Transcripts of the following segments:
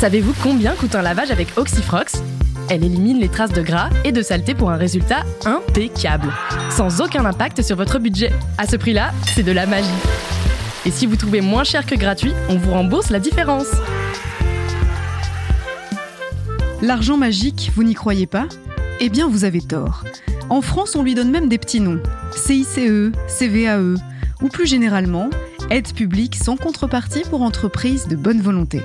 Savez-vous combien coûte un lavage avec Oxyfrox? Elle élimine les traces de gras et de saleté pour un résultat impeccable, sans aucun impact sur votre budget. À ce prix-là, c'est de la magie. Et si vous trouvez moins cher que gratuit, on vous rembourse la différence. L'argent magique, vous n'y croyez pas? Eh bien, vous avez tort. En France, on lui donne même des petits noms. CICE, CVAE, ou plus généralement, aide publique sans contrepartie pour entreprises de bonne volonté.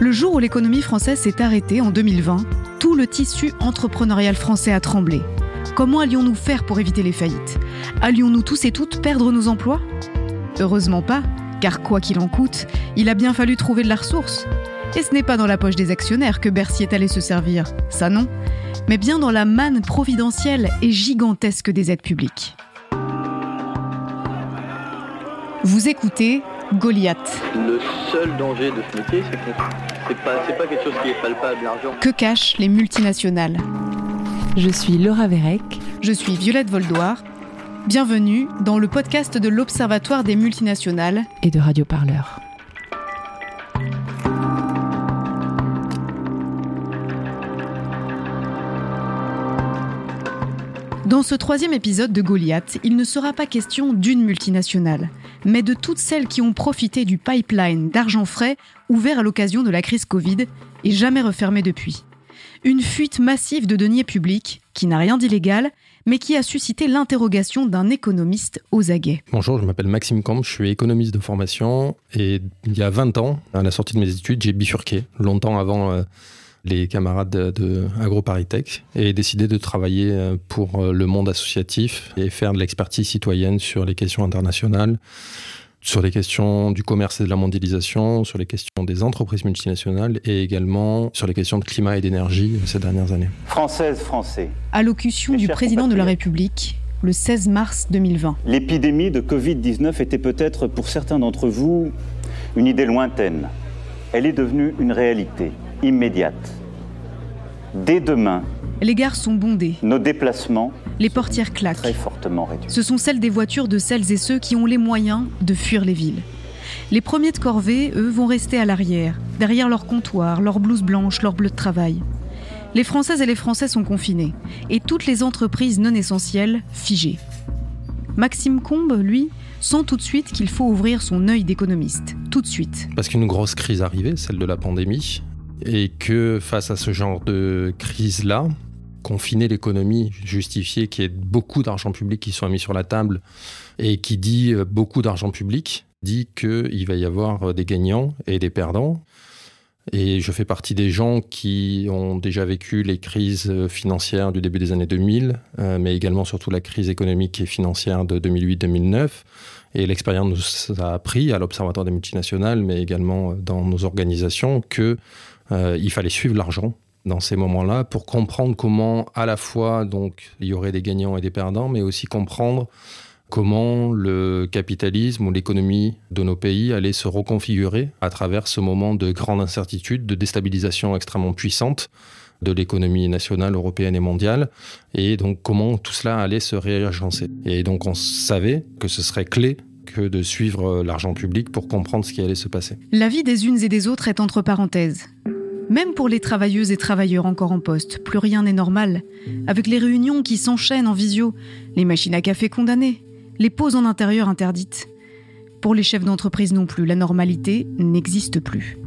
Le jour où l'économie française s'est arrêtée en 2020, tout le tissu entrepreneurial français a tremblé. Comment allions-nous faire pour éviter les faillites? Allions-nous tous et toutes perdre nos emplois? Heureusement pas, car quoi qu'il en coûte, il a bien fallu trouver de la ressource. Et ce n'est pas dans la poche des actionnaires que Bercy est allé se servir, ça non, mais bien dans la manne providentielle et gigantesque des aides publiques. Vous écoutez Goliath. Le seul danger de ce métier, c'est que c'est pas, pas quelque chose qui est palpable, l'argent. Que cachent les multinationales? Je suis Laura Vérec. Je suis Violette Voldoir. Bienvenue dans le podcast de l'Observatoire des multinationales et de Radio Parleur. Dans ce troisième épisode de Goliath, il ne sera pas question d'une multinationale, mais de toutes celles qui ont profité du pipeline d'argent frais ouvert à l'occasion de la crise Covid et jamais refermé depuis. Une fuite massive de deniers publics qui n'a rien d'illégal, mais qui a suscité l'interrogation d'un économiste aux aguets. Bonjour, je m'appelle Maxime Camp, je suis économiste de formation et il y a 20 ans, à la sortie de mes études, j'ai bifurqué, longtemps avant... Euh, les camarades de, de AgroParisTech et décidé de travailler euh, pour euh, le monde associatif et faire de l'expertise citoyenne sur les questions internationales, sur les questions du commerce et de la mondialisation, sur les questions des entreprises multinationales et également sur les questions de climat et d'énergie ces dernières années. Française, Français. Allocution du président de la République le 16 mars 2020. L'épidémie de Covid-19 était peut-être pour certains d'entre vous une idée lointaine. Elle est devenue une réalité immédiate. Dès demain, les gares sont bondées. Nos déplacements, les portières claquent. Très fortement réduits. Ce sont celles des voitures de celles et ceux qui ont les moyens de fuir les villes. Les premiers de corvée, eux, vont rester à l'arrière, derrière leur comptoir, leur blouse blanche, leur bleu de travail. Les Françaises et les Français sont confinés, et toutes les entreprises non essentielles figées. Maxime Combe, lui, sent tout de suite qu'il faut ouvrir son œil d'économiste. Tout de suite. Parce qu'une grosse crise arrivée, celle de la pandémie, et que face à ce genre de crise-là, confiner l'économie, justifier qu'il y ait beaucoup d'argent public qui soit mis sur la table et qui dit euh, beaucoup d'argent public, dit qu'il va y avoir euh, des gagnants et des perdants. Et je fais partie des gens qui ont déjà vécu les crises euh, financières du début des années 2000, mais également surtout la crise économique et financière de 2008-2009. Et l'expérience nous a appris à l'Observatoire des multinationales, mais également dans nos organisations, que euh, il fallait suivre l'argent dans ces moments-là pour comprendre comment à la fois donc il y aurait des gagnants et des perdants, mais aussi comprendre comment le capitalisme ou l'économie de nos pays allait se reconfigurer à travers ce moment de grande incertitude, de déstabilisation extrêmement puissante de l'économie nationale, européenne et mondiale, et donc comment tout cela allait se réagencer. Et donc on savait que ce serait clé que de suivre l'argent public pour comprendre ce qui allait se passer. La vie des unes et des autres est entre parenthèses. Même pour les travailleuses et travailleurs encore en poste, plus rien n'est normal. Avec les réunions qui s'enchaînent en visio, les machines à café condamnées, les pauses en intérieur interdites. Pour les chefs d'entreprise non plus, la normalité n'existe plus.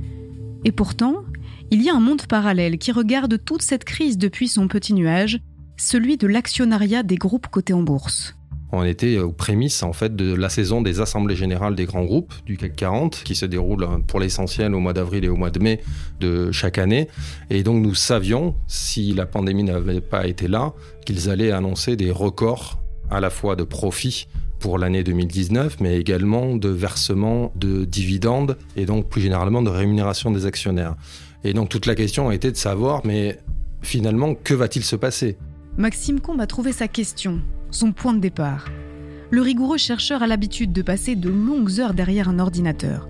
Et pourtant, il y a un monde parallèle qui regarde toute cette crise depuis son petit nuage, celui de l'actionnariat des groupes cotés en bourse. On était aux prémices en fait de la saison des assemblées générales des grands groupes du CAC 40 qui se déroule pour l'essentiel au mois d'avril et au mois de mai de chaque année. Et donc nous savions, si la pandémie n'avait pas été là, qu'ils allaient annoncer des records à la fois de profits pour l'année 2019, mais également de versement de dividendes et donc plus généralement de rémunération des actionnaires. Et donc toute la question a été de savoir, mais finalement, que va-t-il se passer? Maxime Combe a trouvé sa question son point de départ. Le rigoureux chercheur a l'habitude de passer de longues heures derrière un ordinateur.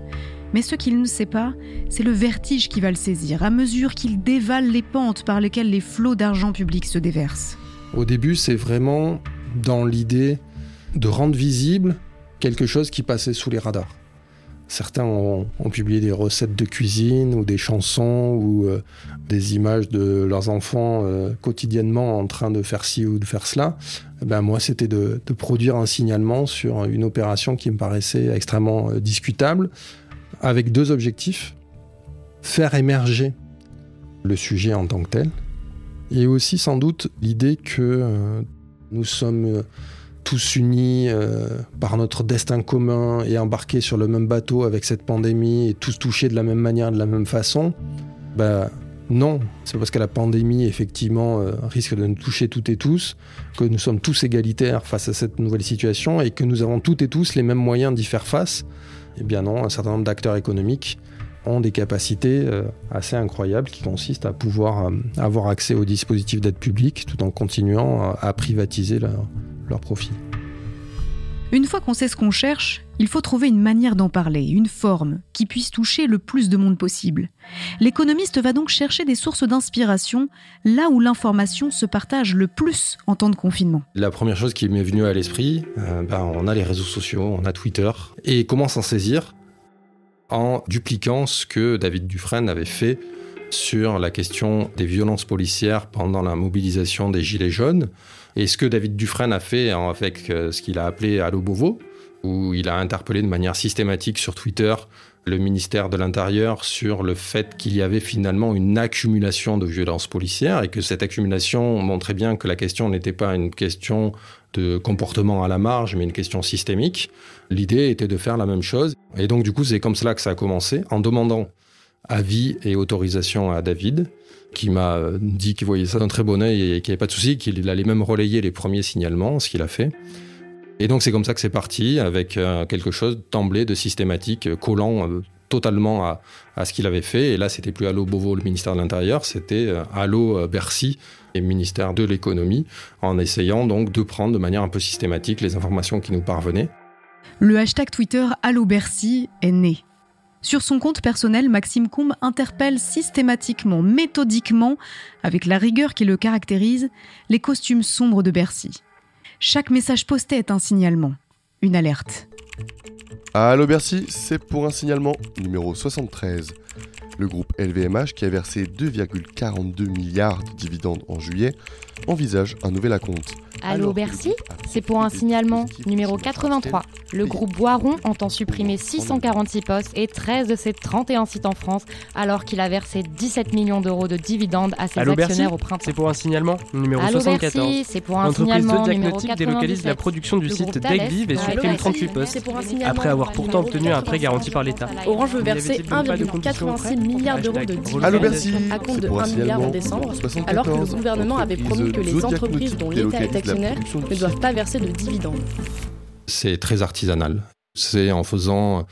Mais ce qu'il ne sait pas, c'est le vertige qui va le saisir à mesure qu'il dévale les pentes par lesquelles les flots d'argent public se déversent. Au début, c'est vraiment dans l'idée de rendre visible quelque chose qui passait sous les radars. Certains ont, publié des recettes de cuisine ou des chansons ou euh, des images de leurs enfants euh, quotidiennement en train de faire ci ou de faire cela. Eh ben moi, c'était de, produire un signalement sur une opération qui me paraissait extrêmement euh, discutable, avec deux objectifs. Faire émerger le sujet en tant que tel, et aussi sans doute l'idée que nous sommes tous unis euh, par notre destin commun et embarqués sur le même bateau avec cette pandémie et tous touchés de la même manière, de la même façon, ben non, c'est parce que la pandémie effectivement euh, risque de nous toucher toutes et tous, que nous sommes tous égalitaires face à cette nouvelle situation et que nous avons toutes et tous les mêmes moyens d'y faire face. Eh bien non, un certain nombre d'acteurs économiques ont des capacités euh, assez incroyables qui consistent à pouvoir avoir accès aux dispositifs d'aide publique tout en continuant à, privatiser leur, leur profit. Une fois qu'on sait ce qu'on cherche, il faut trouver une manière d'en parler, une forme qui puisse toucher le plus de monde possible. L'économiste va donc chercher des sources d'inspiration là où l'information se partage le plus en temps de confinement. La première chose qui m'est venue à l'esprit, euh, ben, on a les réseaux sociaux, on a Twitter. Et comment s'en saisir? En dupliquant ce que David Dufresne avait fait sur la question des violences policières pendant la mobilisation des Gilets jaunes. Et ce que David Dufresne a fait avec euh, ce qu'il a appelé Allo Beauvau, où il a interpellé de manière systématique sur Twitter le ministère de l'Intérieur sur le fait qu'il y avait finalement une accumulation de violences policières et que cette accumulation montrait bien que la question n'était pas une question de comportement à la marge, mais une question systémique. L'idée était de faire la même chose. Et donc, du coup, c'est comme cela que ça a commencé, en demandant avis et autorisation à David, qui m'a euh, dit qu'il voyait ça d'un très bon oeil et qu'il n'y avait pas de souci, qu'il allait même relayer les premiers signalements, ce qu'il a fait. Et donc c'est comme ça que c'est parti, avec euh, quelque chose d'emblée de systématique, euh, collant totalement à, à ce qu'il avait fait. Et là, c'était plus Allo Beauvau, le ministère de l'Intérieur, c'était Allo Bercy, le ministère de l'économie, en essayant donc de prendre de manière un peu systématique les informations qui nous parvenaient. Le hashtag Twitter Allo Bercy est né. Sur son compte personnel, Maxime Combe interpelle systématiquement, méthodiquement, avec la rigueur qui le caractérise, les costumes sombres de Bercy. Chaque message posté est un signalement, une alerte. Allô Bercy, c'est pour un signalement numéro 73. Le groupe LVMH, qui a versé 2,42 milliards de dividendes en juillet, envisage un nouvel acompte. Allô Bercy C'est pour un signalement numéro 83. Le groupe Boiron entend supprimer 646 postes et 13 de ses 31 sites en France alors qu'il a versé 17 millions d'euros de dividendes à ses actionnaires au printemps. C'est pour un signalement numéro Allô 74. C'est pour un signalement numéro délocalise la production du site Degviv et supprime 38 postes après avoir pourtant obtenu un prêt garanti par l'État. Orange veut verser 1,86 milliard d'euros de dividendes à compte de 1 milliard en décembre alors que le gouvernement avait promis que les entreprises dont l'État est actionnaire ne doivent pas verser de dividendes. C'est très artisanal. C'est en faisant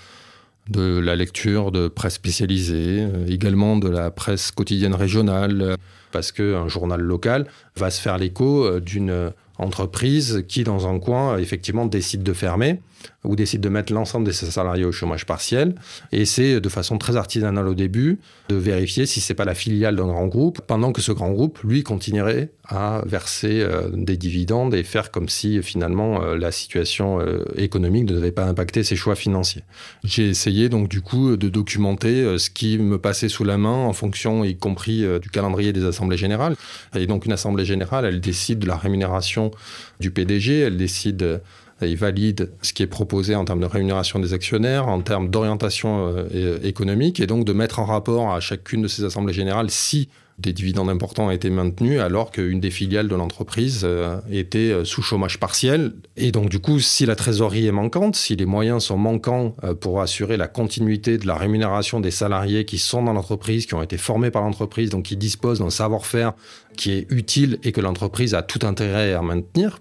de la lecture de presse spécialisée, euh, également de la presse quotidienne régionale, parce qu'un journal local va se faire l'écho euh, d'une entreprise qui, dans un coin, effectivement, décide de fermer ou décide de mettre l'ensemble de ses salariés au chômage partiel. Et c'est de façon très artisanale au début de vérifier si c'est pas la filiale d'un grand groupe, pendant que ce grand groupe, lui, continuerait à verser euh, des dividendes et faire comme si finalement euh, la situation euh, économique ne devait pas impacter ses choix financiers. J'ai essayé donc du coup de documenter ce qui me passait sous la main en fonction, y compris du calendrier des assemblées générales. Et donc une assemblée générale, elle décide de la rémunération du PDG, elle décide il valide ce qui est proposé en termes de rémunération des actionnaires, en termes d'orientation euh, économique, et donc de mettre en rapport à chacune de ces assemblées générales si des dividendes importants étaient maintenus alors qu'une des filiales de l'entreprise euh, était euh, sous chômage partiel. Et donc du coup, si la trésorerie est manquante, si les moyens sont manquants pour assurer la continuité de la rémunération des salariés qui sont dans l'entreprise, qui ont été formés par l'entreprise, donc qui disposent d'un savoir-faire qui est utile et que l'entreprise a tout intérêt à maintenir,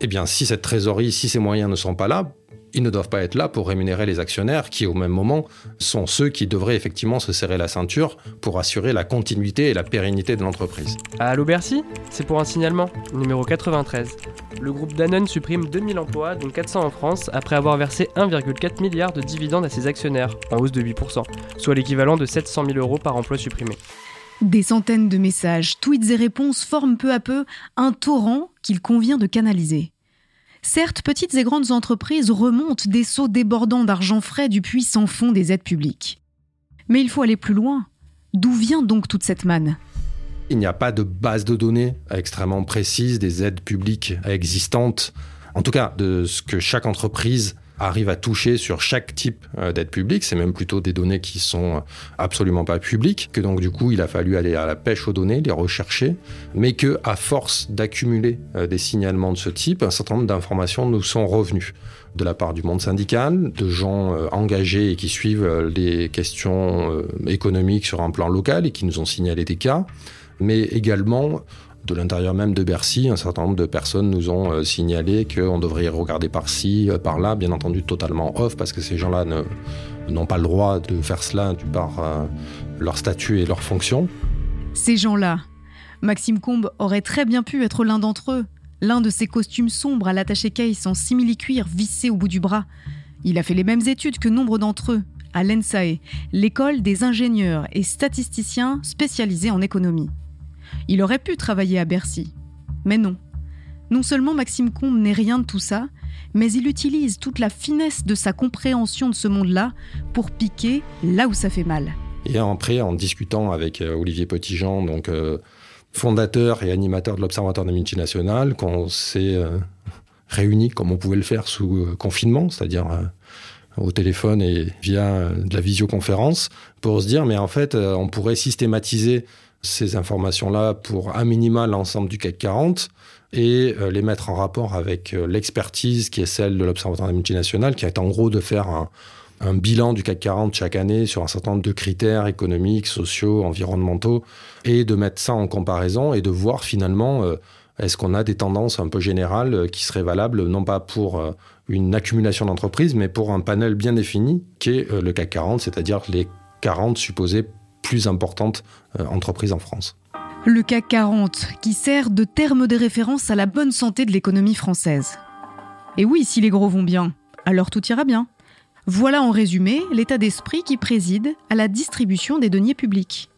eh bien, si cette trésorerie, si ces moyens ne sont pas là, ils ne doivent pas être là pour rémunérer les actionnaires qui, au même moment, sont ceux qui devraient effectivement se serrer la ceinture pour assurer la continuité et la pérennité de l'entreprise. Allô Bercy C'est pour un signalement, numéro 93. Le groupe Danone supprime 2000 emplois, dont 400 en France, après avoir versé 1,4 milliard de dividendes à ses actionnaires, en hausse de 8%, soit l'équivalent de 700 000 euros par emploi supprimé. Des centaines de messages, tweets et réponses forment peu à peu un torrent qu'il convient de canaliser. Certes, petites et grandes entreprises remontent des seaux débordants d'argent frais du puits sans fond des aides publiques. Mais il faut aller plus loin. D'où vient donc toute cette manne? Il n'y a pas de base de données extrêmement précise des aides publiques existantes, en tout cas de ce que chaque entreprise arrive à toucher sur chaque type euh, d'aide publique. C'est même plutôt des données qui sont absolument pas publiques, que donc du coup il a fallu aller à la pêche aux données, les rechercher, mais que à force d'accumuler euh, des signalements de ce type, un certain nombre d'informations nous sont revenues. De la part du monde syndical, de gens euh, engagés et qui suivent les questions économiques sur un plan local et qui nous ont signalé des cas, mais également de l'intérieur même de Bercy, un certain nombre de personnes nous ont euh, signalé qu'on devrait regarder par-ci, euh, par-là, bien entendu totalement off, parce que ces gens-là n'ont pas le droit de faire cela par euh, leur statut et leur fonction. Ces gens-là, Maxime Combe aurait très bien pu être l'un d'entre eux, l'un de ces costumes sombres à l'attaché case en simili-cuir vissé au bout du bras. Il a fait les mêmes études que nombre d'entre eux, à l'ENSAE, l'école des ingénieurs et statisticiens spécialisés en économie. Il aurait pu travailler à Bercy. Mais non. Non seulement Maxime Combe n'est rien de tout ça, mais il utilise toute la finesse de sa compréhension de ce monde-là pour piquer là où ça fait mal. Et après, en discutant avec euh, Olivier Petitjean, donc euh, fondateur et animateur de l'Observatoire des multinationales, qu'on s'est euh, réunis comme on pouvait le faire sous confinement, c'est-à-dire au téléphone et via de la visioconférence, pour se dire, mais en fait, on pourrait systématiser ces informations-là pour un minima l'ensemble du CAC 40 et euh, les mettre en rapport avec euh, l'expertise qui est celle de l'Observatoire des multinationales, qui est en gros de faire un, bilan du CAC 40 chaque année sur un certain nombre de critères économiques, sociaux, environnementaux, et de mettre ça en comparaison et de voir finalement euh, est-ce qu'on a des tendances un peu générales qui seraient valables, non pas pour une accumulation d'entreprises, mais pour un panel bien défini qui est le CAC 40, c'est-à-dire les 40 supposés plus importantes euh, entreprises en France. Le CAC 40, qui sert de terme de référence à la bonne santé de l'économie française. Et oui, si les gros vont bien, alors tout ira bien. Voilà en résumé l'état d'esprit qui préside à la distribution des deniers publics.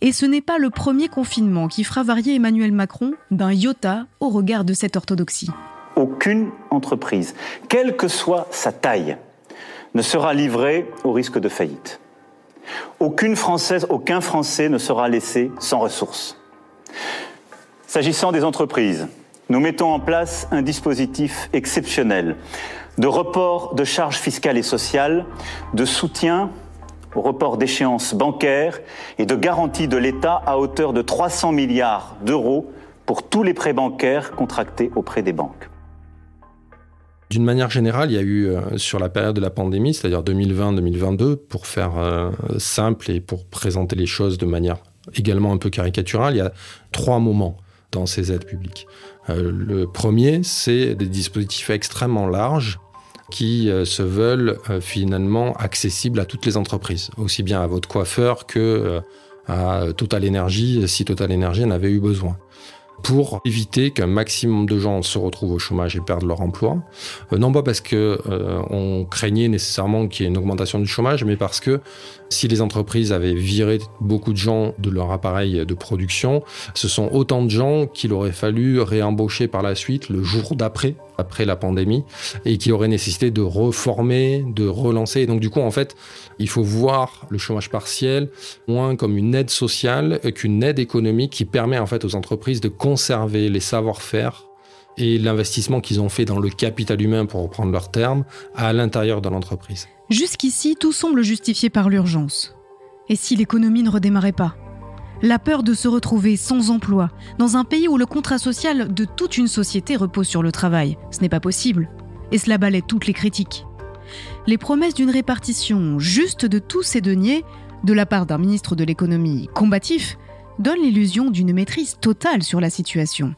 Et ce n'est pas le premier confinement qui fera varier Emmanuel Macron d'un iota au regard de cette orthodoxie. Aucune entreprise, quelle que soit sa taille, ne sera livrée au risque de faillite. Aucune Française, aucun Français ne sera laissé sans ressources. S'agissant des entreprises, nous mettons en place un dispositif exceptionnel de report de charges fiscales et sociales, de soutien au report d'échéances bancaires et de garantie de l'État à hauteur de 300 milliards d'euros pour tous les prêts bancaires contractés auprès des banques. D'une manière générale, il y a eu euh, sur la période de la pandémie, c'est-à-dire 2020-2022, pour faire euh, simple et pour présenter les choses de manière également un peu caricaturale, il y a trois moments dans ces aides publiques. Euh, le premier, c'est des dispositifs extrêmement larges qui se veulent finalement accessibles à toutes les entreprises, aussi bien à votre coiffeur que à Total Energy, si Total Energy en avait eu besoin pour éviter qu'un maximum de gens se retrouvent au chômage et perdent leur emploi. Euh, non pas parce que euh, on craignait nécessairement qu'il y ait une augmentation du chômage, mais parce que si les entreprises avaient viré beaucoup de gens de leur appareil de production, ce sont autant de gens qu'il aurait fallu réembaucher par la suite le jour d'après, après la pandémie, et qui aurait nécessité de reformer, de relancer. Et donc du coup, en fait, il faut voir le chômage partiel moins comme une aide sociale qu'une aide économique qui permet en fait aux entreprises de conserver les savoir-faire et l'investissement qu'ils ont fait dans le capital humain, pour reprendre leur terme, à l'intérieur de l'entreprise. Jusqu'ici, tout semble justifié par l'urgence. Et si l'économie ne redémarrait pas? La peur de se retrouver sans emploi, dans un pays où le contrat social de toute une société repose sur le travail, ce n'est pas possible. Et cela balaie toutes les critiques. Les promesses d'une répartition juste de tous ces deniers, de la part d'un ministre de l'économie combatif, donnent l'illusion d'une maîtrise totale sur la situation.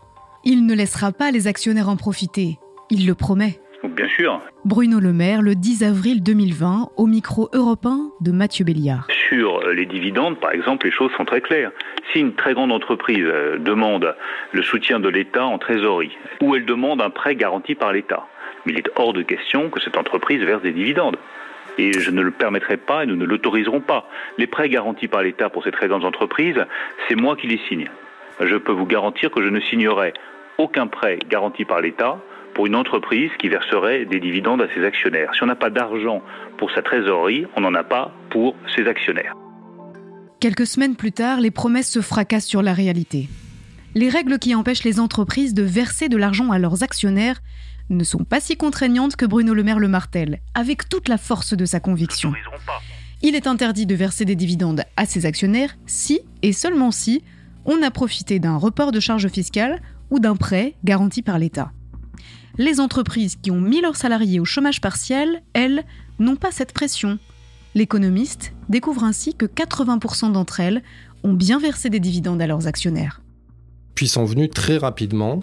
Il ne laissera pas les actionnaires en profiter. Il le promet. Bien sûr. Bruno Le Maire, le 10 avril 2020, au micro européen de Mathieu Béliard. Sur les dividendes, par exemple, les choses sont très claires. Si une très grande entreprise euh, demande le soutien de l'État en trésorerie, ou elle demande un prêt garanti par l'État, il est hors de question que cette entreprise verse des dividendes. Et je ne le permettrai pas et nous ne l'autoriserons pas. Les prêts garantis par l'État pour ces très grandes entreprises, c'est moi qui les signe. Je peux vous garantir que je ne signerai aucun prêt garanti par l'État pour une entreprise qui verserait des dividendes à ses actionnaires. Si on n'a pas d'argent pour sa trésorerie, on n'en a pas pour ses actionnaires. Quelques semaines plus tard, les promesses se fracassent sur la réalité. Les règles qui empêchent les entreprises de verser de l'argent à leurs actionnaires ne sont pas si contraignantes que Bruno Le Maire le martèle, avec toute la force de sa conviction. Il est interdit de verser des dividendes à ses actionnaires si, et seulement si, on a profité d'un report de charges fiscales ou d'un prêt garanti par l'État. Les entreprises qui ont mis leurs salariés au chômage partiel, elles, n'ont pas cette pression. L'économiste découvre ainsi que 80% d'entre elles ont bien versé des dividendes à leurs actionnaires. Puis sont venus très rapidement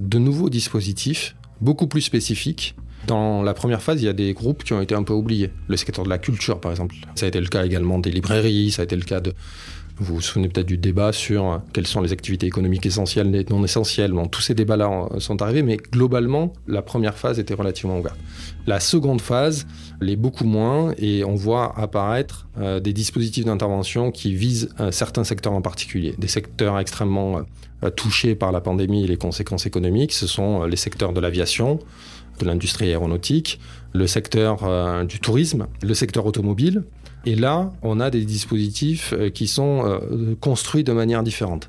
de nouveaux dispositifs beaucoup plus spécifiques. Dans la première phase, il y a des groupes qui ont été un peu oubliés. Le secteur de la culture, par exemple. Ça a été le cas également des librairies, ça a été le cas de vous vous souvenez peut-être du débat sur quelles sont les activités économiques essentielles et non essentielles. Bon, tous ces débats-là sont arrivés, mais globalement, la première phase était relativement ouverte. La seconde phase l'est beaucoup moins et on voit apparaître euh, des dispositifs d'intervention qui visent euh, certains secteurs en particulier, des secteurs extrêmement euh, touchés par la pandémie et les conséquences économiques. Ce sont les secteurs de l'aviation, de l'industrie aéronautique, le secteur du tourisme, le secteur automobile, et là, on a des dispositifs euh, qui sont euh, construits de manière différente.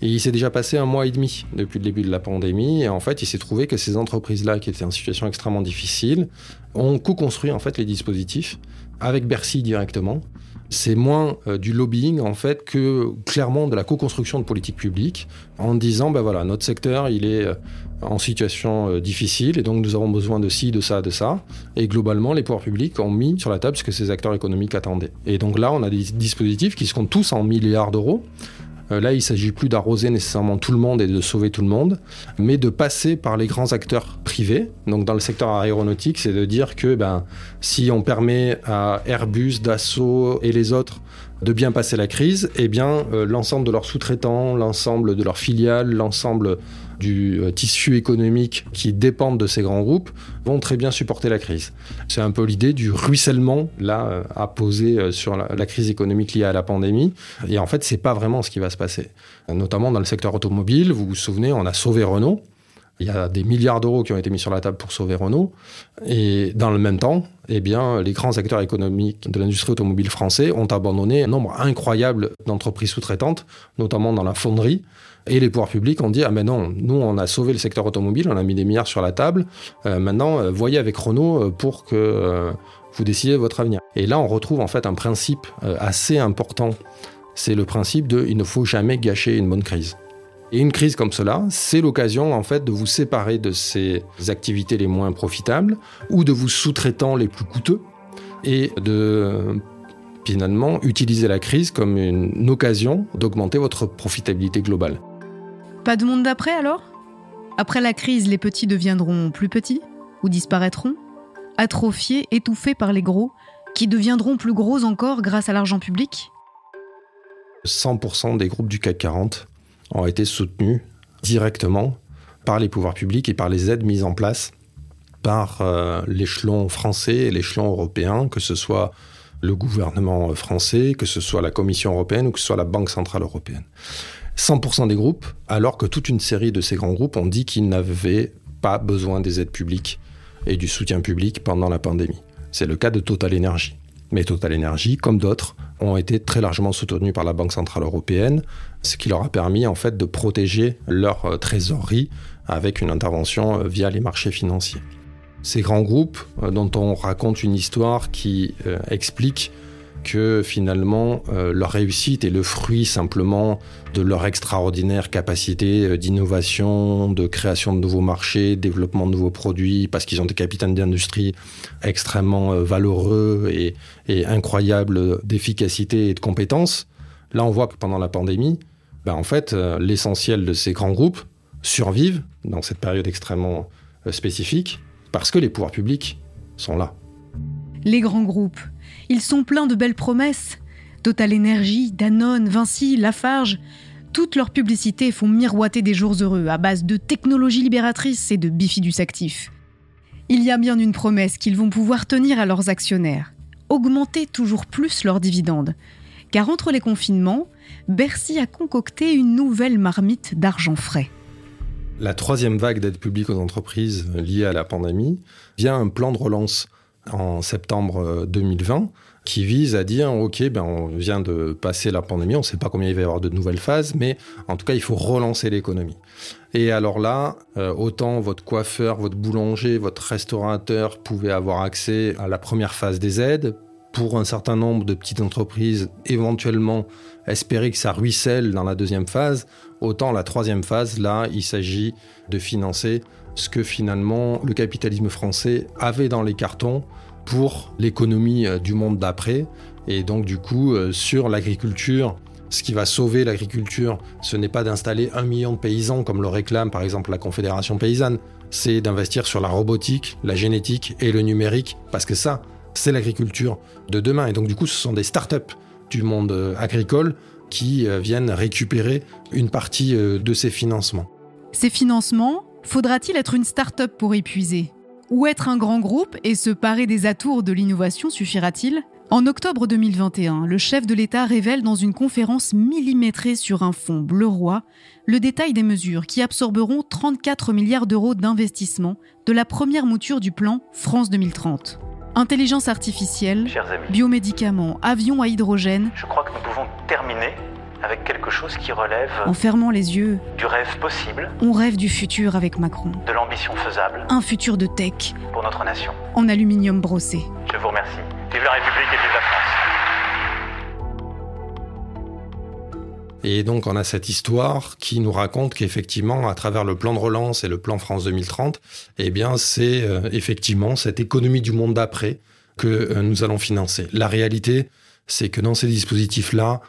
Et il s'est déjà passé un mois et demi depuis le début de la pandémie. Et en fait, il s'est trouvé que ces entreprises-là, qui étaient en situation extrêmement difficile, ont co-construit en fait les dispositifs avec Bercy directement. C'est moins euh, du lobbying en fait que clairement de la co-construction de politiques publiques en disant ben voilà notre secteur il est en situation euh, difficile et donc nous avons besoin de ci, de ça, de ça. Et globalement, les pouvoirs publics ont mis sur la table ce que ces acteurs économiques attendaient. Et donc là, on a des dispositifs qui se comptent tous en milliards d'euros. Euh, là, il ne s'agit plus d'arroser nécessairement tout le monde et de sauver tout le monde, mais de passer par les grands acteurs privés. Donc dans le secteur aéronautique, c'est de dire que ben, si on permet à Airbus, Dassault et les autres de bien passer la crise, eh bien euh, l'ensemble de leurs sous-traitants, l'ensemble de leurs filiales, l'ensemble du euh, tissu économique qui dépendent de ces grands groupes vont très bien supporter la crise. C'est un peu l'idée du ruissellement là euh, à poser euh, sur la, crise économique liée à la pandémie. Et en fait, c'est pas vraiment ce qui va se passer. Notamment dans le secteur automobile, vous vous souvenez, on a sauvé Renault. Il y a des milliards d'euros qui ont été mis sur la table pour sauver Renault. Et dans le même temps, eh bien, les grands acteurs économiques de l'industrie automobile français ont abandonné un nombre incroyable d'entreprises sous-traitantes, notamment dans la fonderie, et les pouvoirs publics ont dit Ah, mais non, nous, on a sauvé le secteur automobile, on a mis des milliards sur la table. Euh, maintenant, euh, voyez avec Renault euh, pour que vous décidez votre avenir. Et là, on retrouve en fait un principe assez important. C'est le principe de il ne faut jamais gâcher une bonne crise. Et une crise comme cela, c'est l'occasion en fait de vous séparer de ces activités les moins profitables ou de vos sous-traitants les plus coûteux et de finalement utiliser la crise comme une occasion d'augmenter votre profitabilité globale. Pas de monde d'après alors? Après la crise, les petits deviendront plus petits ou disparaîtront Atrophiés, étouffés par les gros, qui deviendront plus gros encore grâce à l'argent public? 100% des groupes du CAC 40 ont été soutenus directement par les pouvoirs publics et par les aides mises en place par euh, l'échelon français et l'échelon européen, que ce soit le gouvernement français, que ce soit la Commission européenne ou que ce soit la Banque centrale européenne. 100% des groupes, alors que toute une série de ces grands groupes ont dit qu'ils n'avaient pas besoin des aides publiques et du soutien public pendant la pandémie. C'est le cas de Total Energy. Mais Total Energy, comme d'autres, ont été très largement soutenus par la Banque Centrale Européenne, ce qui leur a permis en fait de protéger leur euh, trésorerie avec une intervention euh, via les marchés financiers. Ces grands groupes euh, dont on raconte une histoire qui explique que finalement euh, leur réussite est le fruit simplement de leur extraordinaire capacité euh, d'innovation, de création de nouveaux marchés, développement de nouveaux produits, parce qu'ils ont des capitaines d'industrie extrêmement euh, valeureux et, incroyables d'efficacité et de compétences. Là, on voit que pendant la pandémie, ben, en fait, l'essentiel de ces grands groupes survivent dans cette période extrêmement spécifique parce que les pouvoirs publics sont là. Les grands groupes ils sont pleins de belles promesses. Total Energy, Danone, Vinci, Lafarge, toutes leurs publicités font miroiter des jours heureux à base de technologies libératrices et de bifidus actifs. Il y a bien une promesse qu'ils vont pouvoir tenir à leurs actionnaires augmenter toujours plus leurs dividendes. Car entre les confinements, Bercy a concocté une nouvelle marmite d'argent frais. La troisième vague d'aide publique aux entreprises liée à la pandémie vient un plan de relance en septembre 2020 qui vise à dire ok ben on vient de passer la pandémie, on ne sait pas combien il va y avoir de nouvelles phases, mais en tout cas il faut relancer l'économie. Et alors là, euh, autant votre coiffeur, votre boulanger, votre restaurateur pouvaient avoir accès à la première phase des aides. Pour un certain nombre de petites entreprises, éventuellement espérer que ça ruisselle dans la deuxième phase. Autant la troisième phase, là, il s'agit de financer ce que finalement le capitalisme français avait dans les cartons pour l'économie euh, du monde d'après. Et donc du coup, euh, sur l'agriculture, ce qui va sauver l'agriculture, ce n'est pas d'installer un million de paysans comme le réclame par exemple la Confédération paysanne, c'est d'investir sur la robotique, la génétique et le numérique, parce que ça, c'est l'agriculture de demain. Et donc du coup, ce sont des start-up du monde euh, agricole qui viennent récupérer une partie de ces financements. Ces financements, faudra-t-il être une start-up pour épuiser ou être un grand groupe et se parer des atours de l'innovation suffira-t-il? En octobre 2021, le chef de l'État révèle dans une conférence millimétrée sur un fond bleu roi le détail des mesures qui absorberont 34 milliards d'euros d'investissement de la première mouture du plan France 2030. Intelligence artificielle, biomédicaments, avions à hydrogène. Je crois que nous pouvons terminer avec quelque chose qui relève... En fermant les yeux. Du rêve possible. On rêve du futur avec Macron. De l'ambition faisable. Un futur de tech. Pour notre nation. En aluminium brossé. Je vous remercie. Vive la République et vive la France. Et donc on a cette histoire qui nous raconte qu'effectivement, à travers le plan de relance et le plan France 2030, eh bien c'est euh, effectivement cette économie du monde d'après que euh, nous allons financer. La réalité, c'est que dans ces dispositifs-là,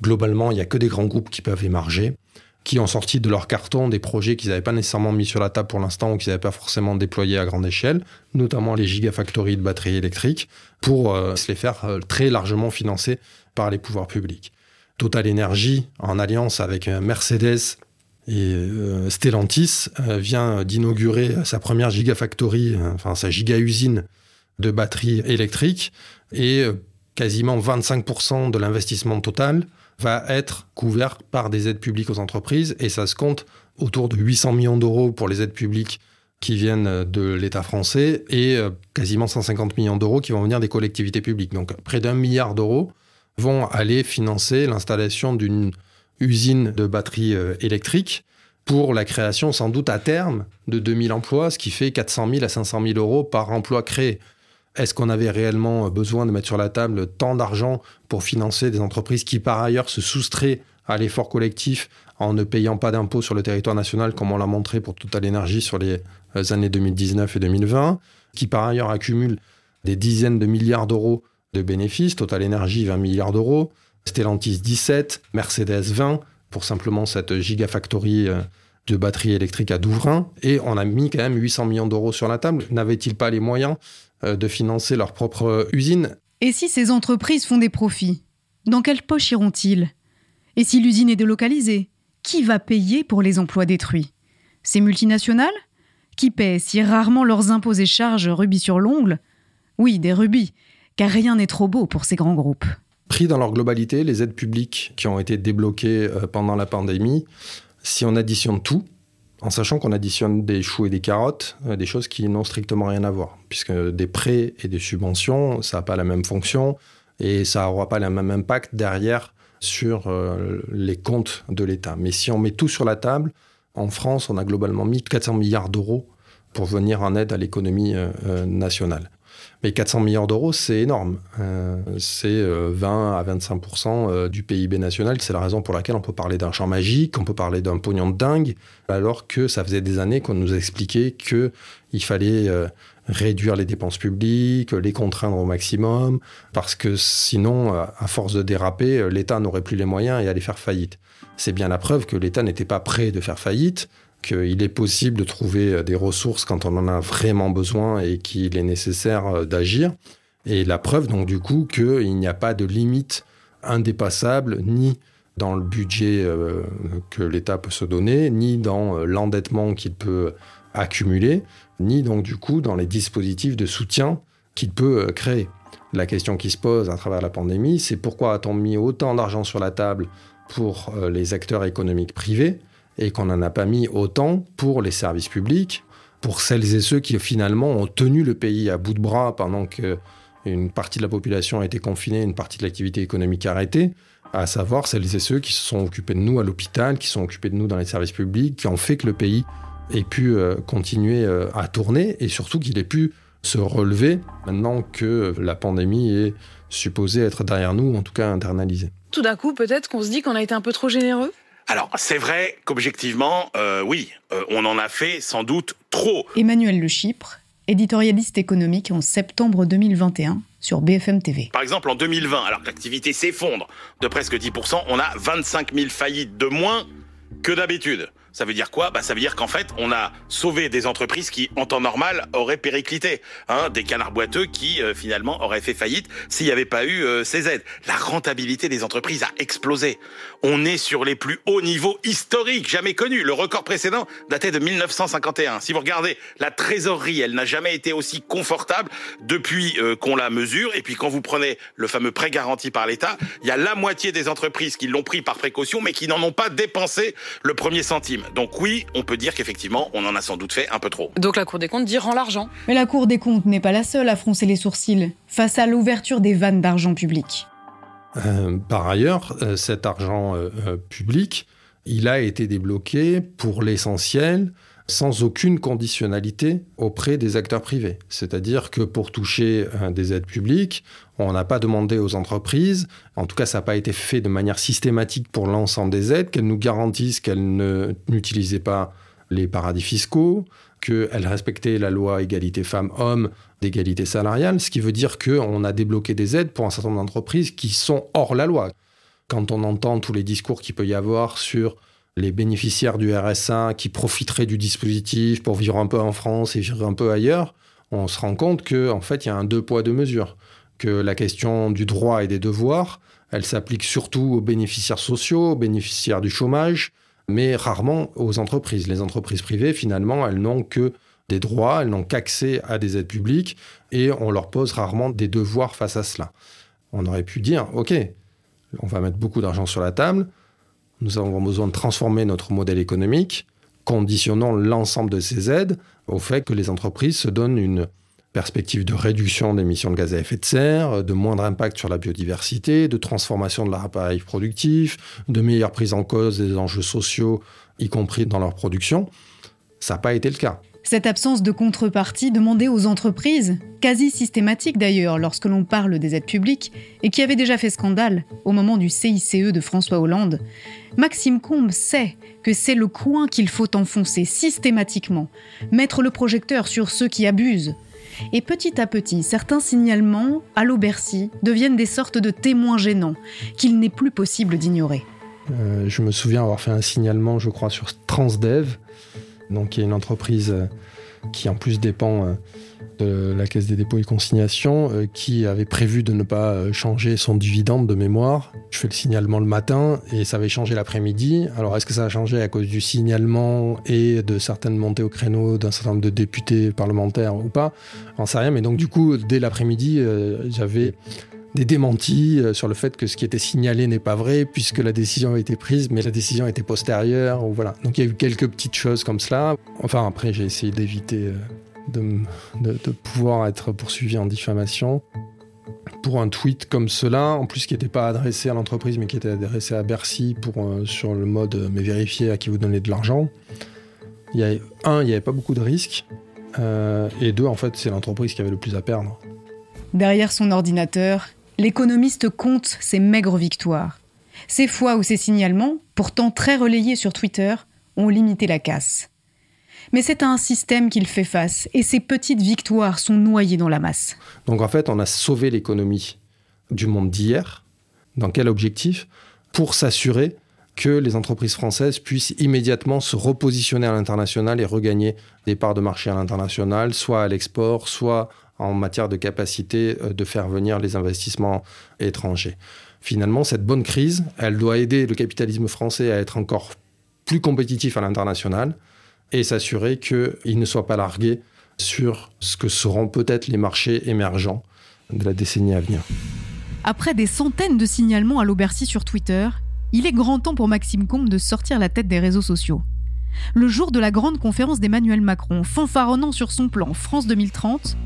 globalement, il n'y a que des grands groupes qui peuvent émarger, qui ont sorti de leur carton des projets qu'ils n'avaient pas nécessairement mis sur la table pour l'instant ou qu'ils n'avaient pas forcément déployés à grande échelle, notamment les gigafactories de batteries électriques, pour euh, se les faire très largement financer par les pouvoirs publics. Total Energy, en alliance avec euh, Mercedes et Stellantis, vient d'inaugurer sa première gigafactory, enfin sa giga-usine de batteries électriques, et quasiment 25% de l'investissement total va être couvert par des aides publiques aux entreprises et ça se compte autour de 800 millions d'euros pour les aides publiques qui viennent de l'État français et euh, quasiment 150 millions d'euros qui vont venir des collectivités publiques. Donc près d'un milliard d'euros vont aller financer l'installation d'une usine de batteries euh, électriques pour la création sans doute à terme de 2000 emplois, ce qui fait 400 000 à 500 000 euros par emploi créé. Est-ce qu'on avait réellement besoin de mettre sur la table tant d'argent pour financer des entreprises qui, par ailleurs, se soustraient à l'effort collectif en ne payant pas d'impôts sur le territoire national, comme on l'a montré pour Total Energy sur les euh, années 2019 et 2020, qui, par ailleurs, accumulent des dizaines de milliards d'euros de bénéfices, Total Energy 20 milliards d'euros, Stellantis 17, Mercedes 20, pour simplement cette gigafactory euh, de batteries électriques à Douvrin, et on a mis quand même 800 millions d'euros sur la table. N'avait-il pas les moyens euh, de financer leur propre usine? Et si ces entreprises font des profits, dans quelle poche iront-ils? Et si l'usine est délocalisée, qui va payer pour les emplois détruits? Ces multinationales Qui paient si rarement leurs impôts et charges rubis sur l'ongle? Oui, des rubis, car rien n'est trop beau pour ces grands groupes. Pris dans leur globalité, les aides publiques qui ont été débloquées euh, pendant la pandémie si on additionne tout, en sachant qu'on additionne des choux et des carottes, euh, des choses qui n'ont strictement rien à voir, puisque des prêts et des subventions, ça n'a pas la même fonction et ça n'aura pas le même impact derrière sur euh, les comptes de l'État. Mais si on met tout sur la table, en France, on a globalement mis 400 milliards d'euros pour venir en aide à l'économie nationale. Mais 400 milliards d'euros, c'est énorme. Euh, c'est 20 euh, à 25% euh, du PIB national. C'est la raison pour laquelle on peut parler d'un champ magique, on peut parler d'un pognon de dingue, alors que ça faisait des années qu'on nous expliquait qu'il fallait réduire les dépenses publiques, les contraindre au maximum, parce que sinon, à force de déraper, l'État n'aurait plus les moyens et allait faire faillite. C'est bien la preuve que l'État n'était pas prêt de faire faillite qu'il est possible de trouver euh, des ressources quand on en a vraiment besoin et qu'il est nécessaire euh, d'agir. Et la preuve, donc, du coup, qu'il n'y a pas de limite indépassable ni dans le budget euh, que l'État peut se donner, ni dans l'endettement qu'il peut accumuler, ni donc du coup dans les dispositifs de soutien qu'il peut créer. La question qui se pose à travers la pandémie, c'est pourquoi a-t-on mis autant d'argent sur la table pour les acteurs économiques privés et qu'on n'en a pas mis autant pour les services publics, pour celles et ceux qui finalement ont tenu le pays à bout de bras pendant que une partie de la population a été confinée, une partie de l'activité économique arrêtée, à savoir celles et ceux qui se sont occupés de nous à l'hôpital, qui sont occupés de nous dans les services publics, qui ont fait que le pays ait pu euh, continuer euh, à tourner et surtout qu'il ait pu se relever maintenant que la pandémie est supposée être derrière nous, ou en tout cas internalisée. Tout d'un coup, peut-être qu'on se dit qu'on a été un peu trop généreux? Alors, c'est vrai qu'objectivement, euh, oui, on en a fait sans doute trop. Emmanuel Le Chypre, éditorialiste économique en septembre 2021 sur BFM TV. Par exemple, en 2020, alors que l'activité s'effondre de presque 10%, on a 25 000 faillites de moins que d'habitude. Ça veut dire quoi? Bah, Ça veut dire qu'en fait, on a sauvé des entreprises qui, en temps normal, auraient périclité. Hein, des canards boiteux qui, euh, finalement, auraient fait faillite s'il n'y avait pas eu euh, ces aides. La rentabilité des entreprises a explosé. On est sur les plus hauts niveaux historiques jamais connus. Le record précédent datait de 1951. Si vous regardez, la trésorerie, elle n'a jamais été aussi confortable depuis euh, qu'on la mesure. Et puis quand vous prenez le fameux prêt garanti par l'État, il y a la moitié des entreprises qui l'ont pris par précaution, mais qui n'en ont pas dépensé le premier centime. Donc oui, on peut dire qu'effectivement, on en a sans doute fait un peu trop. Donc la Cour des comptes dit rend l'argent. Mais la Cour des comptes n'est pas la seule à froncer les sourcils face à l'ouverture des vannes d'argent public. Euh, par ailleurs, euh, cet argent euh, public, il a été débloqué pour l'essentiel sans aucune conditionnalité auprès des acteurs privés. C'est-à-dire que pour toucher des aides publiques, on n'a pas demandé aux entreprises, en tout cas ça n'a pas été fait de manière systématique pour l'ensemble des aides, qu'elles nous garantissent qu'elles n'utilisaient pas les paradis fiscaux, qu'elles respectaient la loi égalité femmes-hommes d'égalité salariale, ce qui veut dire qu'on a débloqué des aides pour un certain nombre d'entreprises qui sont hors la loi. Quand on entend tous les discours qu'il peut y avoir sur les bénéficiaires du RSA qui profiteraient du dispositif pour vivre un peu en France et vivre un peu ailleurs, on se rend compte qu'en en fait, il y a un deux poids, deux mesures que la question du droit et des devoirs, elle s'applique surtout aux bénéficiaires sociaux, aux bénéficiaires du chômage, mais rarement aux entreprises. Les entreprises privées, finalement, elles n'ont que des droits, elles n'ont qu'accès à des aides publiques, et on leur pose rarement des devoirs face à cela. On aurait pu dire, OK, on va mettre beaucoup d'argent sur la table, nous avons besoin de transformer notre modèle économique, conditionnons l'ensemble de ces aides au fait que les entreprises se donnent une perspective de réduction d'émissions de gaz à effet de serre, de moindre impact sur la biodiversité, de transformation de leur appareil productif, de meilleure prise en cause des enjeux sociaux, y compris dans leur production. Ça n'a pas été le cas. Cette absence de contrepartie demandée aux entreprises, quasi systématique d'ailleurs lorsque l'on parle des aides publiques, et qui avait déjà fait scandale au moment du CICE de François Hollande, Maxime Combe sait que c'est le coin qu'il faut enfoncer systématiquement, mettre le projecteur sur ceux qui abusent, et petit à petit, certains signalements, à l'eau Bercy, deviennent des sortes de témoins gênants qu'il n'est plus possible d'ignorer. Euh, je me souviens avoir fait un signalement, je crois, sur Transdev, donc qui est une entreprise euh, qui en plus dépend euh, de la Caisse des dépôts et consignations euh, qui avait prévu de ne pas changer son dividende de mémoire. Je fais le signalement le matin et ça avait changé l'après-midi. Alors est-ce que ça a changé à cause du signalement et de certaines montées au créneau d'un certain nombre de députés parlementaires ou pas? J'en sais rien, mais donc du coup, dès l'après-midi, j'avais des démentis sur le fait que ce qui était signalé n'est pas vrai puisque la décision a été prise, mais la décision était postérieure. Ou voilà. Donc il y a eu quelques petites choses comme cela. Enfin après j'ai essayé d'éviter de, de, pouvoir être poursuivi en diffamation pour un tweet comme cela, en plus qui n'était pas adressé à l'entreprise mais qui était adressé à Bercy pour, euh, sur le mode euh, mais vérifier à qui vous donnez de l'argent. Il y a, un, il n'y avait pas beaucoup de risques, euh, et deux, en fait, c'est l'entreprise qui avait le plus à perdre. Derrière son ordinateur, l'économiste compte ses maigres victoires. Ces fois où ses signalements, pourtant très relayés sur Twitter, ont limité la casse. Mais c'est à un système qu'il fait face, et ses petites victoires sont noyées dans la masse. Donc en fait, on a sauvé l'économie du monde d'hier. Dans quel objectif? Pour s'assurer que les entreprises françaises puissent immédiatement se repositionner à l'international et regagner des parts de marché à l'international, soit à l'export, soit en matière de capacité euh, de faire venir les investissements étrangers. Finalement, cette bonne crise, elle doit aider le capitalisme français à être encore plus compétitif à l'international, et s'assurer qu'ils ne soient pas largués sur ce que seront peut-être les marchés émergents de la décennie à venir. Après des centaines de signalements à l'Aubercy sur Twitter, Il est grand temps pour Maxime Combe de sortir la tête des réseaux sociaux. Le jour de la grande conférence d'Emmanuel Macron, fanfaronnant sur son plan France 2030,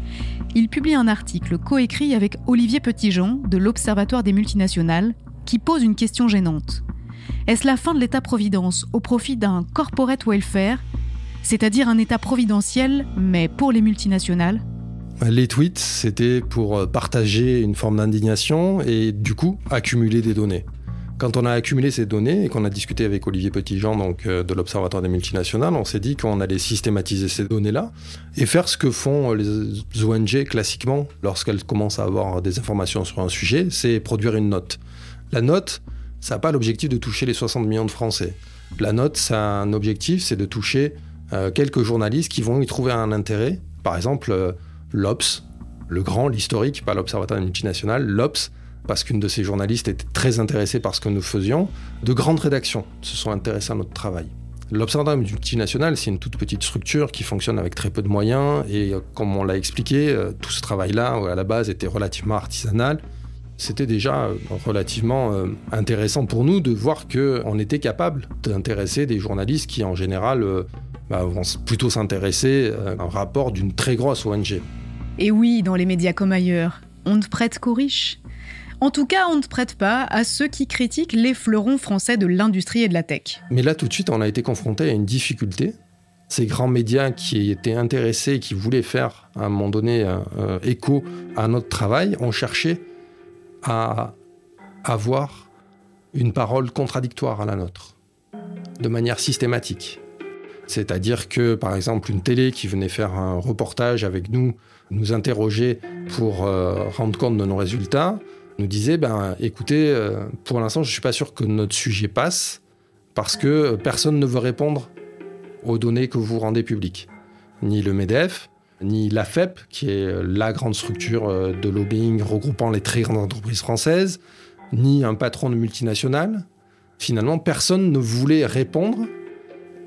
il publie un article coécrit avec Olivier Petitjean de l'Observatoire des multinationales qui pose une question gênante. Est-ce la fin de l'État-providence au profit d'un corporate welfare, c'est-à-dire un État providentiel mais pour les multinationales? Les tweets, c'était pour partager une forme d'indignation et du coup accumuler des données. Quand on a accumulé ces données et qu'on a discuté avec Olivier Petitjean donc, euh, de l'Observatoire des multinationales, on s'est dit qu'on allait systématiser ces données-là et faire ce que font les ONG classiquement lorsqu'elles commencent à avoir des informations sur un sujet, c'est produire une note. La note, ça n'a pas l'objectif de toucher les 60 millions de Français. La note, ça a un objectif, c'est de toucher euh, quelques journalistes qui vont y trouver un intérêt. Par exemple, euh, l'Obs, le grand, l'historique, pas l'Observatoire des multinationales, l'Obs, parce qu'une de ces journalistes était très intéressée par ce que nous faisions, de grandes rédactions se sont intéressées à notre travail. L'Observatoire multinational, c'est une toute petite structure qui fonctionne avec très peu de moyens et euh, comme on l'a expliqué, euh, tout ce travail-là, à la base, était relativement artisanal. C'était déjà euh, relativement intéressant pour nous de voir qu'on était capable d'intéresser des journalistes qui, en général, bah, vont plutôt s'intéresser à un rapport d'une très grosse ONG. Et oui, dans les médias comme ailleurs, on ne prête qu'aux riches. En tout cas, on ne prête pas à ceux qui critiquent les fleurons français de l'industrie et de la tech. Mais là, tout de suite, on a été confronté à une difficulté. Ces grands médias qui étaient intéressés, qui voulaient faire à un moment donné euh, écho à notre travail, ont cherché à avoir une parole contradictoire à la nôtre, de manière systématique. C'est-à-dire que, par exemple, une télé qui venait faire un reportage avec nous, nous interroger pour euh, rendre compte de nos résultats, nous disait ben, écoutez, euh, pour l'instant, je ne suis pas sûr que notre sujet passe parce que personne ne veut répondre aux données que vous rendez publiques. Ni le MEDEF, ni l'AFEP, qui est la grande structure euh, de lobbying regroupant les très grandes entreprises françaises, ni un patron de multinationale. Finalement, personne ne voulait répondre.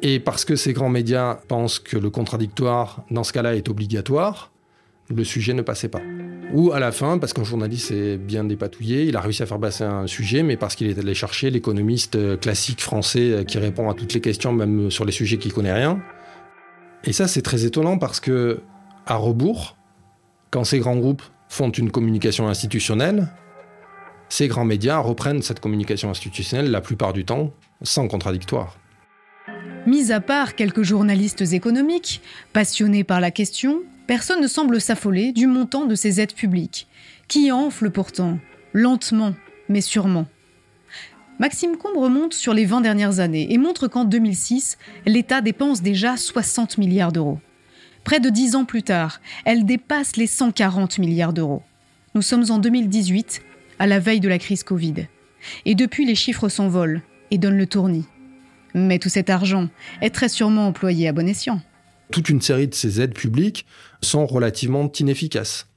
Et parce que ces grands médias pensent que le contradictoire, dans ce cas-là, est obligatoire, le sujet ne passait pas. Ou à la fin, parce qu'un journaliste est bien dépatouillé, il a réussi à faire passer un sujet, mais parce qu'il est allé chercher l'économiste euh, classique français euh, qui répond à toutes les questions, même sur les sujets qu'il connaît rien. Et ça, c'est très étonnant parce que, à rebours, quand ces grands groupes font une communication institutionnelle, ces grands médias reprennent cette communication institutionnelle la plupart du temps sans contradictoire. Mis à part quelques journalistes économiques, passionnés par la question, Personne ne semble s'affoler du montant de ces aides publiques, qui enflent pourtant, lentement, mais sûrement. Maxime Combe remonte sur les 20 dernières années et montre qu'en 2006, l'État dépense déjà 60 milliards d'euros. Près de 10 ans plus tard, elle dépasse les 140 milliards d'euros. Nous sommes en 2018, à la veille de la crise Covid. Et depuis, les chiffres s'envolent et donnent le tournis. Mais tout cet argent est très sûrement employé à bon escient toute une série de ces aides publiques sont relativement inefficaces.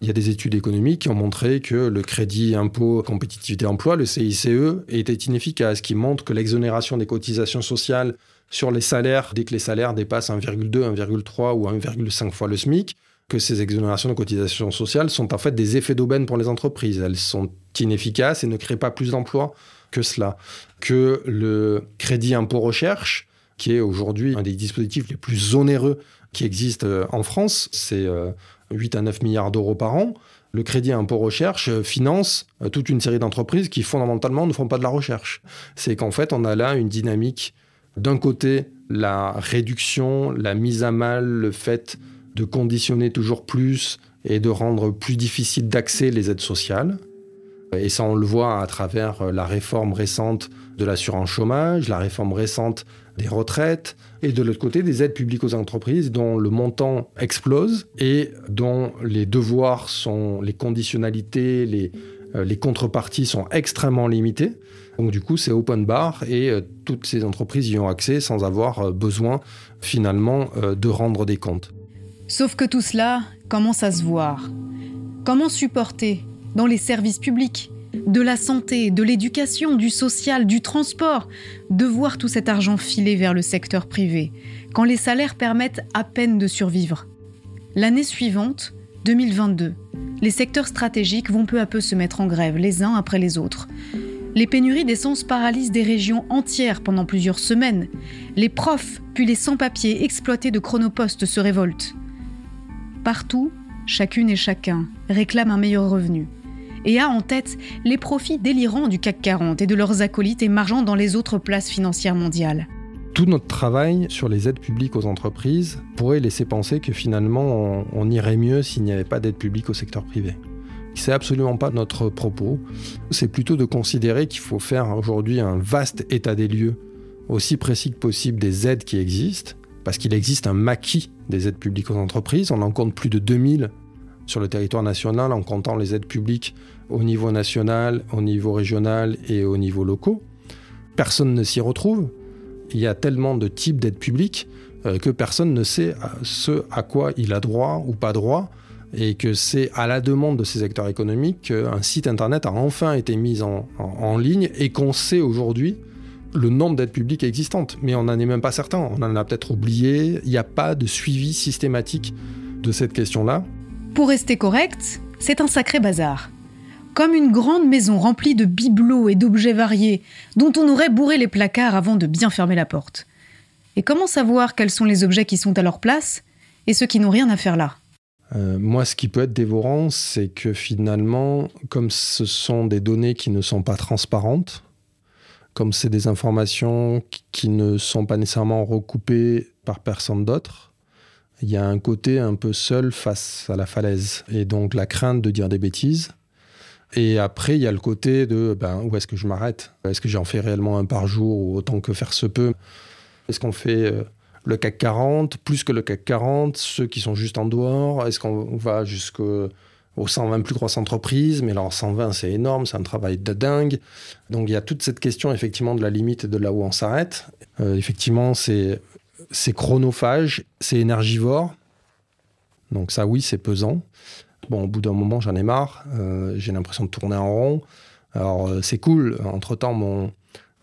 Il y a des études économiques qui ont montré que le crédit impôt compétitivité emploi, le CICE, était inefficace, qui montrent que l'exonération des cotisations sociales sur les salaires, dès que les salaires dépassent 1,2, 1,3 ou 1,5 fois le SMIC, que ces exonérations de cotisations sociales sont en fait des effets d'aubaine pour les entreprises. Elles sont inefficaces et ne créent pas plus d'emplois que cela. Que le crédit impôt recherche, qui est aujourd'hui un des dispositifs les plus onéreux qui existent euh, en France. C'est 8 euh, à 9 milliards d'euros par an. Le crédit impôt recherche euh, finance toute une série d'entreprises qui fondamentalement ne font pas de la recherche. C'est qu'en fait, on a là une dynamique d'un côté, la réduction, la mise à mal, le fait de conditionner toujours plus et de rendre plus difficile d'accès les aides sociales. Et ça, on le voit à travers la réforme récente de l'assurance chômage, la réforme récente des retraites, et de l'autre côté des aides publiques aux entreprises dont le montant explose et dont les devoirs sont, les conditionnalités, les, euh, les contreparties sont extrêmement limitées. Donc du coup, c'est open bar et euh, toutes ces entreprises y ont accès sans avoir euh, besoin finalement de rendre des comptes. Sauf que tout cela commence à se voir? Comment supporter dans les services publics de la santé, de l'éducation, du social, du transport, de voir tout cet argent filer vers le secteur privé, quand les salaires permettent à peine de survivre. L'année suivante, 2022, les secteurs stratégiques vont peu à peu se mettre en grève les uns après les autres. Les pénuries d'essence paralysent des régions entières pendant plusieurs semaines. Les profs, puis les sans-papiers exploités de chronopostes se révoltent. Partout, chacune et chacun réclame un meilleur revenu et a en tête les profits délirants du CAC 40 et de leurs acolytes émergeant dans les autres places financières mondiales. Tout notre travail sur les aides publiques aux entreprises pourrait laisser penser que finalement on, irait mieux s'il n'y avait pas d'aide publique au secteur privé. C'est absolument pas notre propos. C'est plutôt de considérer qu'il faut faire aujourd'hui un vaste état des lieux, aussi précis que possible des aides qui existent, parce qu'il existe un maquis des aides publiques aux entreprises. On en compte plus de 2000 sur le territoire national en comptant les aides publiques au niveau national, au niveau régional et au niveau locaux. Personne ne s'y retrouve. Il y a tellement de types d'aides publiques euh, que personne ne sait ce à quoi il a droit ou pas droit et que c'est à la demande de ces acteurs économiques qu'un site internet a enfin été mis en, en ligne et qu'on sait aujourd'hui le nombre d'aides publiques existantes. Mais on n'en est même pas certain, on en a peut-être oublié, il n'y a pas de suivi systématique de cette question-là. Pour rester correct, c'est un sacré bazar. Comme une grande maison remplie de bibelots et d'objets variés, dont on aurait bourré les placards avant de bien fermer la porte. Et comment savoir quels sont les objets qui sont à leur place et ceux qui n'ont rien à faire là? Euh, moi, ce qui peut être dévorant, c'est que finalement, comme ce sont des données qui ne sont pas transparentes, comme c'est des informations qui ne sont pas nécessairement recoupées par personne d'autre, il y a un côté un peu seul face à la falaise. Et donc la crainte de dire des bêtises. Et après, il y a le côté de ben, où est-ce que je m'arrête? Est-ce que j'en fais réellement un par jour ou autant que faire se peut? Est-ce qu'on fait euh, le CAC 40, plus que le CAC 40, ceux qui sont juste en dehors? Est-ce qu'on va jusqu'au 120 plus grosses entreprises, mais alors 120 c'est énorme, c'est un travail de dingue. Donc il y a toute cette question effectivement de la limite et de là où on s'arrête. Euh, effectivement, c'est c'est chronophage, c'est énergivore. Donc ça, oui, c'est pesant. Bon, au bout d'un moment, j'en ai marre. Euh, j'ai l'impression de tourner en rond. Alors, euh, c'est cool. Entre-temps, mon,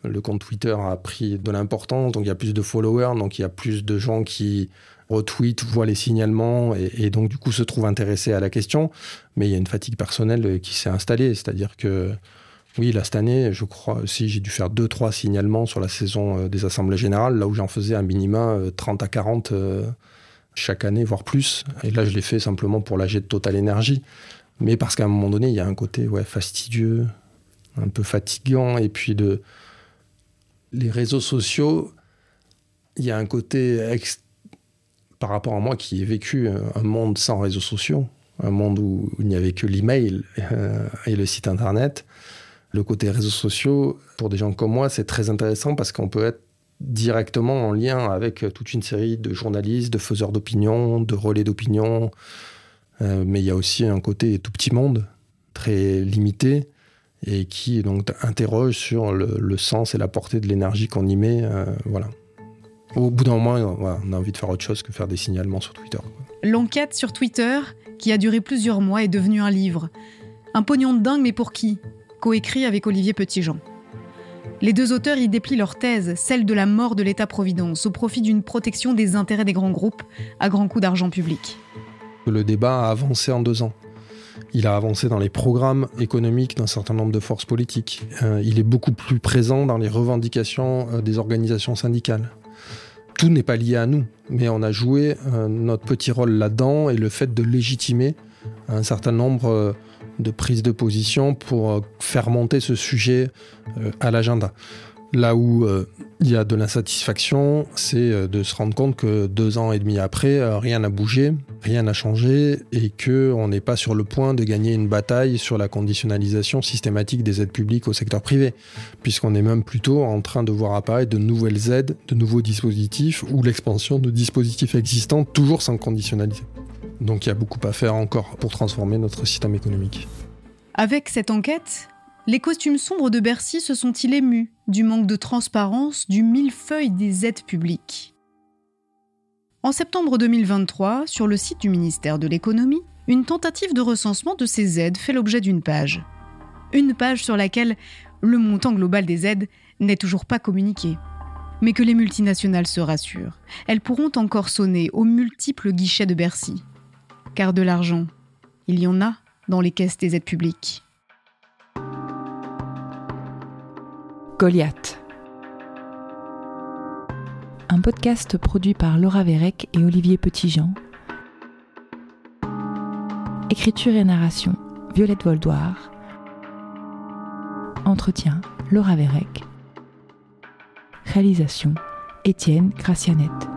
le compte Twitter a pris de l'importance. Donc, il y a plus de followers. Donc, il y a plus de gens qui retweetent, voient les signalements et, et donc, du coup, se trouvent intéressés à la question. Mais il y a une fatigue personnelle qui s'est installée. C'est-à-dire que oui, là, cette année, je crois, si j'ai dû faire 2-3 signalements sur la saison euh, des assemblées générales, là où j'en faisais un minima 30 euh, à 40 euh, chaque année, voire plus. Et là, je l'ai fait simplement pour l'AG de Total Énergie. Mais parce qu'à un moment donné, il y a un côté fastidieux, un peu fatigant. Et puis, de... les réseaux sociaux, il y a un côté, par rapport à moi qui ai vécu un monde sans réseaux sociaux, un monde où il n'y avait que l'email et le site internet le côté réseaux sociaux, pour des gens comme moi, c'est très intéressant parce qu'on peut être directement en lien avec toute une série de journalistes, de faiseurs d'opinion, de relais d'opinion. Euh, mais il y a aussi un côté tout petit monde, très limité, et qui donc interroge sur le, sens et la portée de l'énergie qu'on y met. Euh, voilà. Au bout d'un moment, on a envie de faire autre chose que faire des signalements sur Twitter. L'enquête sur Twitter, qui a duré plusieurs mois, est devenue un livre. Un pognon de dingue, mais pour qui? Coécrit avec Olivier Petitjean. Les deux auteurs y déplient leur thèse, celle de la mort de l'État-providence, au profit d'une protection des intérêts des grands groupes à grands coups d'argent public. Le débat a avancé en deux ans. Il a avancé dans les programmes économiques d'un certain nombre de forces politiques. Euh, il est beaucoup plus présent dans les revendications euh, des organisations syndicales. Tout n'est pas lié à nous, mais on a joué euh, notre petit rôle là-dedans et le fait de légitimer un certain nombre de prise de position pour euh, faire monter ce sujet euh, à l'agenda. Là où euh, il y a de l'insatisfaction, c'est de se rendre compte que deux ans et demi après, rien n'a bougé, rien n'a changé et qu'on n'est pas sur le point de gagner une bataille sur la conditionnalisation systématique des aides publiques au secteur privé, puisqu'on est même plutôt en train de voir apparaître de nouvelles aides, de nouveaux dispositifs ou l'expansion de dispositifs existants toujours sans conditionnaliser. Donc il y a beaucoup à faire encore pour transformer notre système économique. Avec cette enquête, les costumes sombres de Bercy se sont-ils émus du manque de transparence du millefeuille des aides publiques? En septembre 2023, sur le site du ministère de l'économie, une tentative de recensement de ces aides fait l'objet d'une page. Une page sur laquelle le montant global des aides n'est toujours pas communiqué. Mais que les multinationales se rassurent, elles pourront encore sonner aux multiples guichets de Bercy car de l'argent, il y en a dans les caisses des aides publiques. Goliath. Un podcast produit par Laura Vérec et Olivier Petitjean. Écriture et narration Violette Voldoir. Entretien Laura Vérec. Réalisation Étienne Gracianette.